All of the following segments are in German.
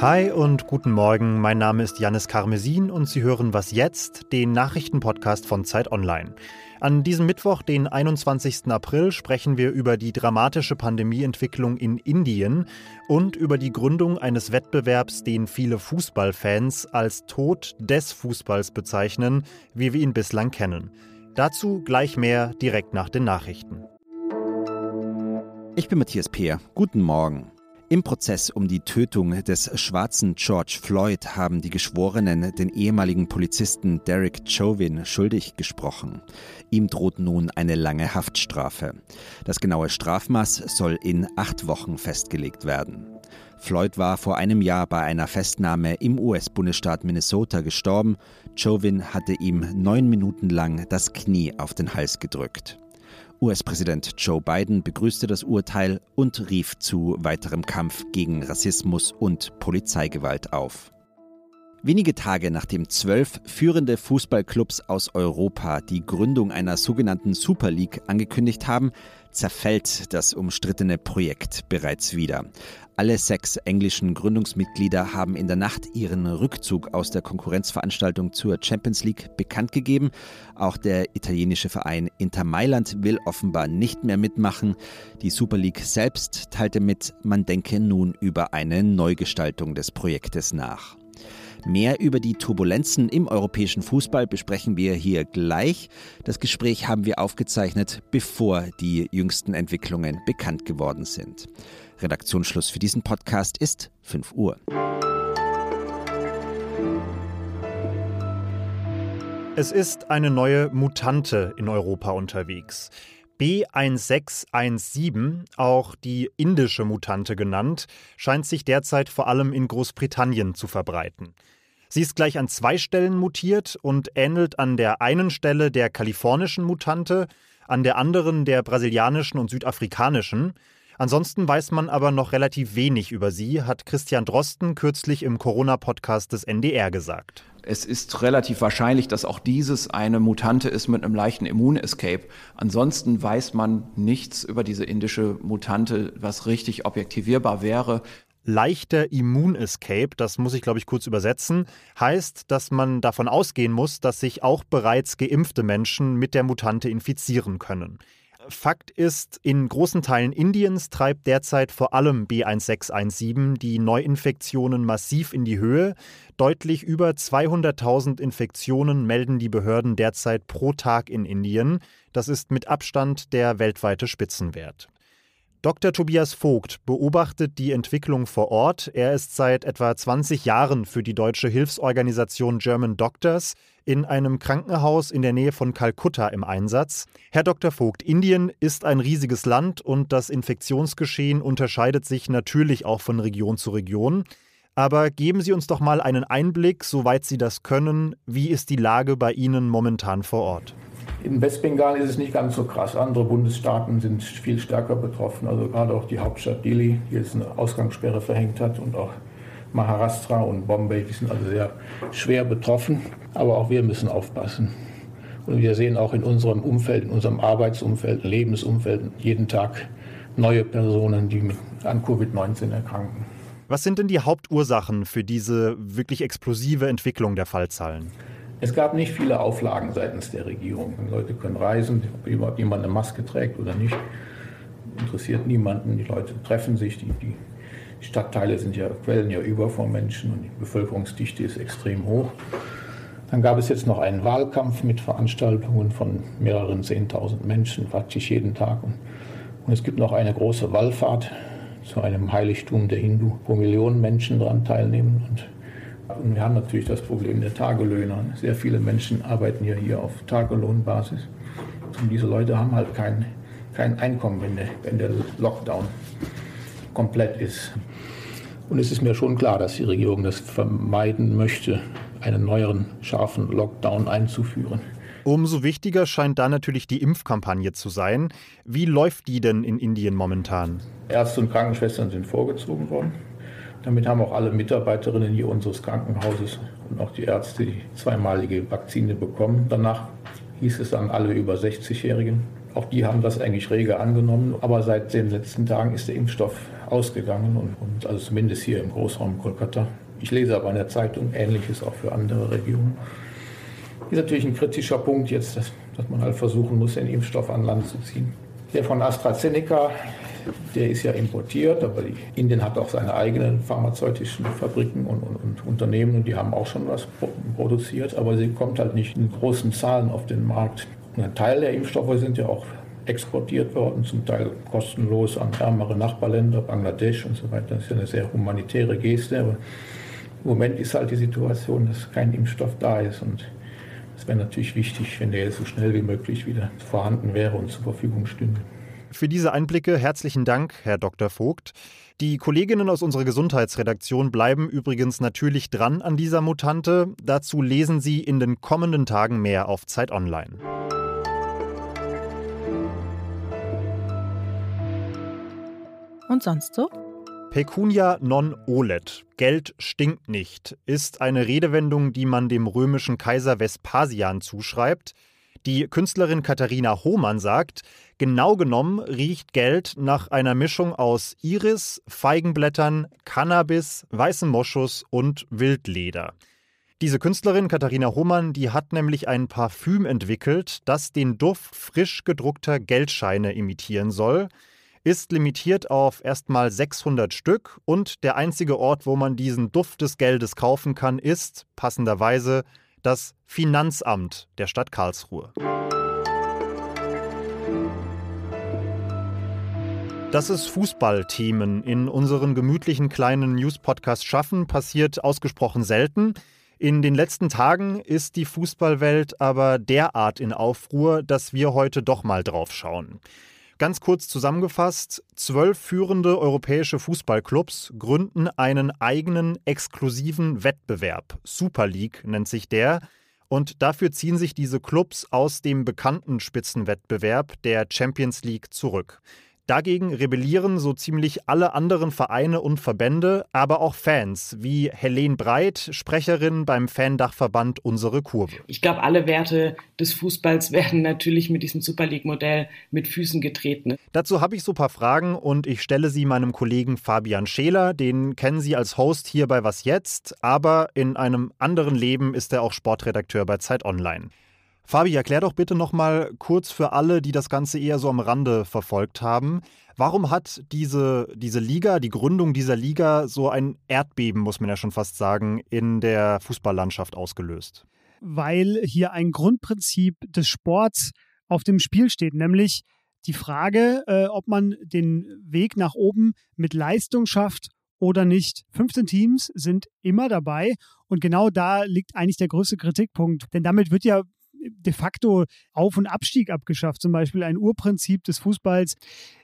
Hi und guten Morgen, mein Name ist Janis Karmesin und Sie hören Was jetzt, den Nachrichtenpodcast von Zeit Online. An diesem Mittwoch, den 21. April, sprechen wir über die dramatische Pandemieentwicklung in Indien und über die Gründung eines Wettbewerbs, den viele Fußballfans als Tod des Fußballs bezeichnen, wie wir ihn bislang kennen. Dazu gleich mehr direkt nach den Nachrichten. Ich bin Matthias Peer. Guten Morgen. Im Prozess um die Tötung des schwarzen George Floyd haben die Geschworenen den ehemaligen Polizisten Derek Chauvin schuldig gesprochen. Ihm droht nun eine lange Haftstrafe. Das genaue Strafmaß soll in acht Wochen festgelegt werden. Floyd war vor einem Jahr bei einer Festnahme im US-Bundesstaat Minnesota gestorben. Chauvin hatte ihm neun Minuten lang das Knie auf den Hals gedrückt. US-Präsident Joe Biden begrüßte das Urteil und rief zu weiterem Kampf gegen Rassismus und Polizeigewalt auf. Wenige Tage nachdem zwölf führende Fußballclubs aus Europa die Gründung einer sogenannten Super League angekündigt haben, zerfällt das umstrittene Projekt bereits wieder. Alle sechs englischen Gründungsmitglieder haben in der Nacht ihren Rückzug aus der Konkurrenzveranstaltung zur Champions League bekannt gegeben. Auch der italienische Verein Inter Mailand will offenbar nicht mehr mitmachen. Die Super League selbst teilte mit, man denke nun über eine Neugestaltung des Projektes nach. Mehr über die Turbulenzen im europäischen Fußball besprechen wir hier gleich. Das Gespräch haben wir aufgezeichnet, bevor die jüngsten Entwicklungen bekannt geworden sind. Redaktionsschluss für diesen Podcast ist 5 Uhr. Es ist eine neue Mutante in Europa unterwegs. B1617, auch die indische Mutante genannt, scheint sich derzeit vor allem in Großbritannien zu verbreiten. Sie ist gleich an zwei Stellen mutiert und ähnelt an der einen Stelle der kalifornischen Mutante, an der anderen der brasilianischen und südafrikanischen. Ansonsten weiß man aber noch relativ wenig über sie, hat Christian Drosten kürzlich im Corona-Podcast des NDR gesagt. Es ist relativ wahrscheinlich, dass auch dieses eine Mutante ist mit einem leichten Immunescape. Ansonsten weiß man nichts über diese indische Mutante, was richtig objektivierbar wäre leichter Immunescape, das muss ich glaube ich kurz übersetzen, heißt, dass man davon ausgehen muss, dass sich auch bereits geimpfte Menschen mit der Mutante infizieren können. Fakt ist, in großen Teilen Indiens treibt derzeit vor allem B1617 die Neuinfektionen massiv in die Höhe. Deutlich über 200.000 Infektionen melden die Behörden derzeit pro Tag in Indien. Das ist mit Abstand der weltweite Spitzenwert. Dr. Tobias Vogt beobachtet die Entwicklung vor Ort. Er ist seit etwa 20 Jahren für die deutsche Hilfsorganisation German Doctors in einem Krankenhaus in der Nähe von Kalkutta im Einsatz. Herr Dr. Vogt, Indien ist ein riesiges Land und das Infektionsgeschehen unterscheidet sich natürlich auch von Region zu Region. Aber geben Sie uns doch mal einen Einblick, soweit Sie das können. Wie ist die Lage bei Ihnen momentan vor Ort? In Westbengal ist es nicht ganz so krass. Andere Bundesstaaten sind viel stärker betroffen. Also gerade auch die Hauptstadt Delhi, die jetzt eine Ausgangssperre verhängt hat und auch Maharashtra und Bombay, die sind also sehr schwer betroffen. Aber auch wir müssen aufpassen. Und wir sehen auch in unserem Umfeld, in unserem Arbeitsumfeld, Lebensumfeld jeden Tag neue Personen, die an Covid-19 erkranken. Was sind denn die Hauptursachen für diese wirklich explosive Entwicklung der Fallzahlen? Es gab nicht viele Auflagen seitens der Regierung. Die Leute können reisen, ob jemand eine Maske trägt oder nicht, interessiert niemanden. Die Leute treffen sich, die, die Stadtteile sind ja, quellen ja über vor Menschen und die Bevölkerungsdichte ist extrem hoch. Dann gab es jetzt noch einen Wahlkampf mit Veranstaltungen von mehreren Zehntausend Menschen, praktisch jeden Tag. Und, und es gibt noch eine große Wallfahrt zu einem Heiligtum der Hindu, wo Millionen Menschen daran teilnehmen. Und und wir haben natürlich das Problem der Tagelöhner. Sehr viele Menschen arbeiten ja hier auf Tagelohnbasis. Und diese Leute haben halt kein, kein Einkommen, wenn der, wenn der Lockdown komplett ist. Und es ist mir schon klar, dass die Regierung das vermeiden möchte, einen neueren, scharfen Lockdown einzuführen. Umso wichtiger scheint da natürlich die Impfkampagne zu sein. Wie läuft die denn in Indien momentan? Ärzte und Krankenschwestern sind vorgezogen worden. Damit haben auch alle Mitarbeiterinnen hier unseres Krankenhauses und auch die Ärzte die zweimalige Vakzine bekommen. Danach hieß es dann alle über 60-Jährigen, Auch die haben das eigentlich rege angenommen. Aber seit den letzten Tagen ist der Impfstoff ausgegangen und, und also zumindest hier im Großraum Kolkata. Ich lese aber in der Zeitung Ähnliches auch für andere Regionen. Ist natürlich ein kritischer Punkt jetzt, dass, dass man halt versuchen muss, den Impfstoff an Land zu ziehen. Der von AstraZeneca, der ist ja importiert, aber die, Indien hat auch seine eigenen pharmazeutischen Fabriken und, und, und, Unternehmen und die haben auch schon was produziert, aber sie kommt halt nicht in großen Zahlen auf den Markt. Und ein Teil der Impfstoffe sind ja auch exportiert worden, zum Teil kostenlos an ärmere Nachbarländer, Bangladesch und so weiter. Das ist ja eine sehr humanitäre Geste, aber im Moment ist halt die Situation, dass kein Impfstoff da ist und es wäre natürlich wichtig, wenn der so schnell wie möglich wieder vorhanden wäre und zur Verfügung stünde. Für diese Einblicke herzlichen Dank, Herr Dr. Vogt. Die Kolleginnen aus unserer Gesundheitsredaktion bleiben übrigens natürlich dran an dieser Mutante. Dazu lesen Sie in den kommenden Tagen mehr auf Zeit Online. Und sonst so? Pecunia non olet, Geld stinkt nicht, ist eine Redewendung, die man dem römischen Kaiser Vespasian zuschreibt. Die Künstlerin Katharina Hohmann sagt, genau genommen riecht Geld nach einer Mischung aus Iris, Feigenblättern, Cannabis, weißem Moschus und Wildleder. Diese Künstlerin Katharina Hohmann, die hat nämlich ein Parfüm entwickelt, das den Duft frisch gedruckter Geldscheine imitieren soll ist limitiert auf erstmal 600 Stück und der einzige Ort, wo man diesen Duft des Geldes kaufen kann, ist passenderweise das Finanzamt der Stadt Karlsruhe. Dass es Fußballthemen in unseren gemütlichen kleinen News-Podcasts schaffen, passiert ausgesprochen selten. In den letzten Tagen ist die Fußballwelt aber derart in Aufruhr, dass wir heute doch mal drauf schauen. Ganz kurz zusammengefasst, zwölf führende europäische Fußballclubs gründen einen eigenen exklusiven Wettbewerb. Super League nennt sich der. Und dafür ziehen sich diese Clubs aus dem bekannten Spitzenwettbewerb der Champions League zurück. Dagegen rebellieren so ziemlich alle anderen Vereine und Verbände, aber auch Fans, wie Helene Breit, Sprecherin beim Fandachverband Unsere Kurve. Ich glaube, alle Werte des Fußballs werden natürlich mit diesem Super League-Modell mit Füßen getreten. Dazu habe ich so ein paar Fragen und ich stelle sie meinem Kollegen Fabian Scheler. Den kennen Sie als Host hier bei Was Jetzt, aber in einem anderen Leben ist er auch Sportredakteur bei Zeit Online. Fabi, erklär doch bitte nochmal kurz für alle, die das Ganze eher so am Rande verfolgt haben. Warum hat diese, diese Liga, die Gründung dieser Liga so ein Erdbeben, muss man ja schon fast sagen, in der Fußballlandschaft ausgelöst? Weil hier ein Grundprinzip des Sports auf dem Spiel steht, nämlich die Frage, äh, ob man den Weg nach oben mit Leistung schafft oder nicht. 15 Teams sind immer dabei und genau da liegt eigentlich der größte Kritikpunkt. Denn damit wird ja de facto Auf- und Abstieg abgeschafft, zum Beispiel ein Urprinzip des Fußballs.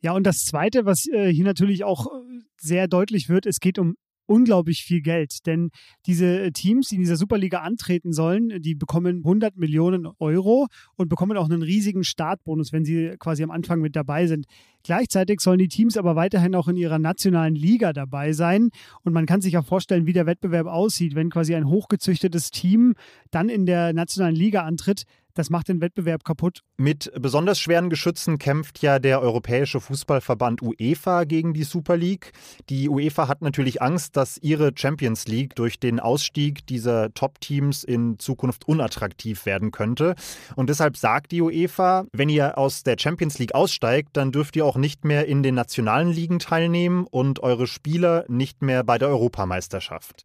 Ja, und das Zweite, was äh, hier natürlich auch äh, sehr deutlich wird, es geht um unglaublich viel Geld. Denn diese Teams, die in dieser Superliga antreten sollen, die bekommen 100 Millionen Euro und bekommen auch einen riesigen Startbonus, wenn sie quasi am Anfang mit dabei sind. Gleichzeitig sollen die Teams aber weiterhin auch in ihrer nationalen Liga dabei sein. Und man kann sich ja vorstellen, wie der Wettbewerb aussieht, wenn quasi ein hochgezüchtetes Team dann in der nationalen Liga antritt das macht den Wettbewerb kaputt. Mit besonders schweren Geschützen kämpft ja der Europäische Fußballverband UEFA gegen die Super League. Die UEFA hat natürlich Angst, dass ihre Champions League durch den Ausstieg dieser Top-Teams in Zukunft unattraktiv werden könnte. Und deshalb sagt die UEFA, wenn ihr aus der Champions League aussteigt, dann dürft ihr auch nicht mehr in den nationalen Ligen teilnehmen und eure Spieler nicht mehr bei der Europameisterschaft.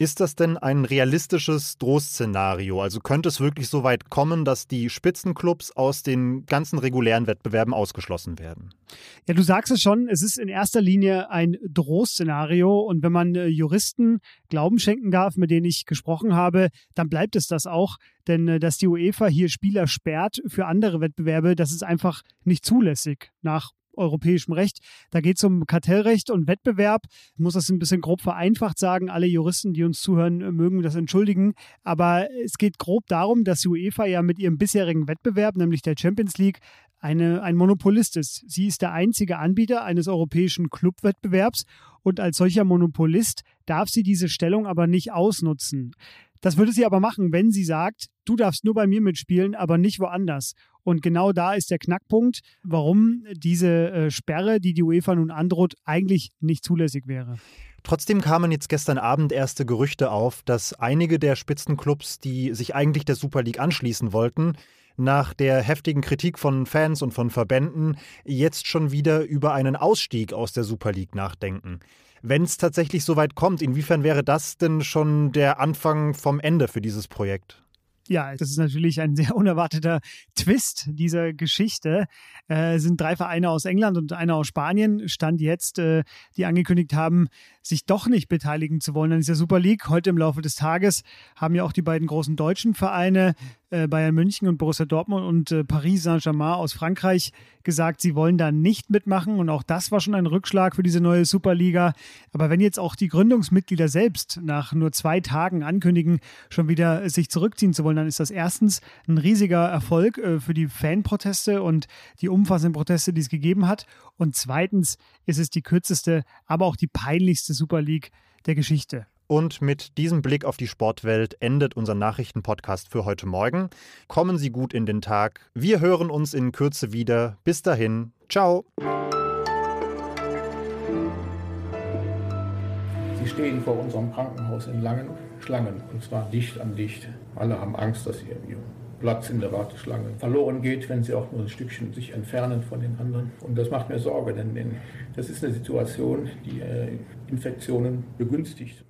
Ist das denn ein realistisches Drohszenario? Also könnte es wirklich so weit kommen, dass die Spitzenclubs aus den ganzen regulären Wettbewerben ausgeschlossen werden? Ja, du sagst es schon, es ist in erster Linie ein Drohszenario und wenn man äh, Juristen Glauben schenken darf, mit denen ich gesprochen habe, dann bleibt es das auch. Denn äh, dass die UEFA hier Spieler sperrt für andere Wettbewerbe, das ist einfach nicht zulässig nach europäischem Recht. Da geht es um Kartellrecht und Wettbewerb. Ich muss das ein bisschen grob vereinfacht sagen. Alle Juristen, die uns zuhören, mögen das entschuldigen. Aber es geht grob darum, dass UEFA ja mit ihrem bisherigen Wettbewerb, nämlich der Champions League, eine, ein Monopolist ist. Sie ist der einzige Anbieter eines europäischen Clubwettbewerbs und als solcher Monopolist darf sie diese Stellung aber nicht ausnutzen. Das würde sie aber machen, wenn sie sagt, du darfst nur bei mir mitspielen, aber nicht woanders. Und genau da ist der Knackpunkt, warum diese äh, Sperre, die die UEFA nun androht, eigentlich nicht zulässig wäre. Trotzdem kamen jetzt gestern Abend erste Gerüchte auf, dass einige der Spitzenclubs, die sich eigentlich der Super League anschließen wollten, nach der heftigen Kritik von Fans und von Verbänden jetzt schon wieder über einen Ausstieg aus der Super League nachdenken. Wenn es tatsächlich so weit kommt, inwiefern wäre das denn schon der Anfang vom Ende für dieses Projekt? Ja, das ist natürlich ein sehr unerwarteter Twist dieser Geschichte. Äh, sind drei Vereine aus England und einer aus Spanien, stand jetzt, äh, die angekündigt haben, sich doch nicht beteiligen zu wollen an dieser Super League. Heute im Laufe des Tages haben ja auch die beiden großen deutschen Vereine Bayern München und Borussia Dortmund und äh, Paris Saint-Germain aus Frankreich gesagt, sie wollen da nicht mitmachen. Und auch das war schon ein Rückschlag für diese neue Superliga. Aber wenn jetzt auch die Gründungsmitglieder selbst nach nur zwei Tagen ankündigen, schon wieder sich zurückziehen zu wollen, dann ist das erstens ein riesiger Erfolg äh, für die Fanproteste und die umfassenden Proteste, die es gegeben hat. Und zweitens ist es die kürzeste, aber auch die peinlichste Super League der Geschichte. Und mit diesem Blick auf die Sportwelt endet unser Nachrichtenpodcast für heute Morgen. Kommen Sie gut in den Tag. Wir hören uns in Kürze wieder. Bis dahin. Ciao. Sie stehen vor unserem Krankenhaus in langen Schlangen, und zwar dicht an dicht. Alle haben Angst, dass ihr Platz in der Warteschlange verloren geht, wenn sie auch nur ein Stückchen sich entfernen von den anderen. Und das macht mir Sorge, denn das ist eine Situation, die äh, Infektionen begünstigt.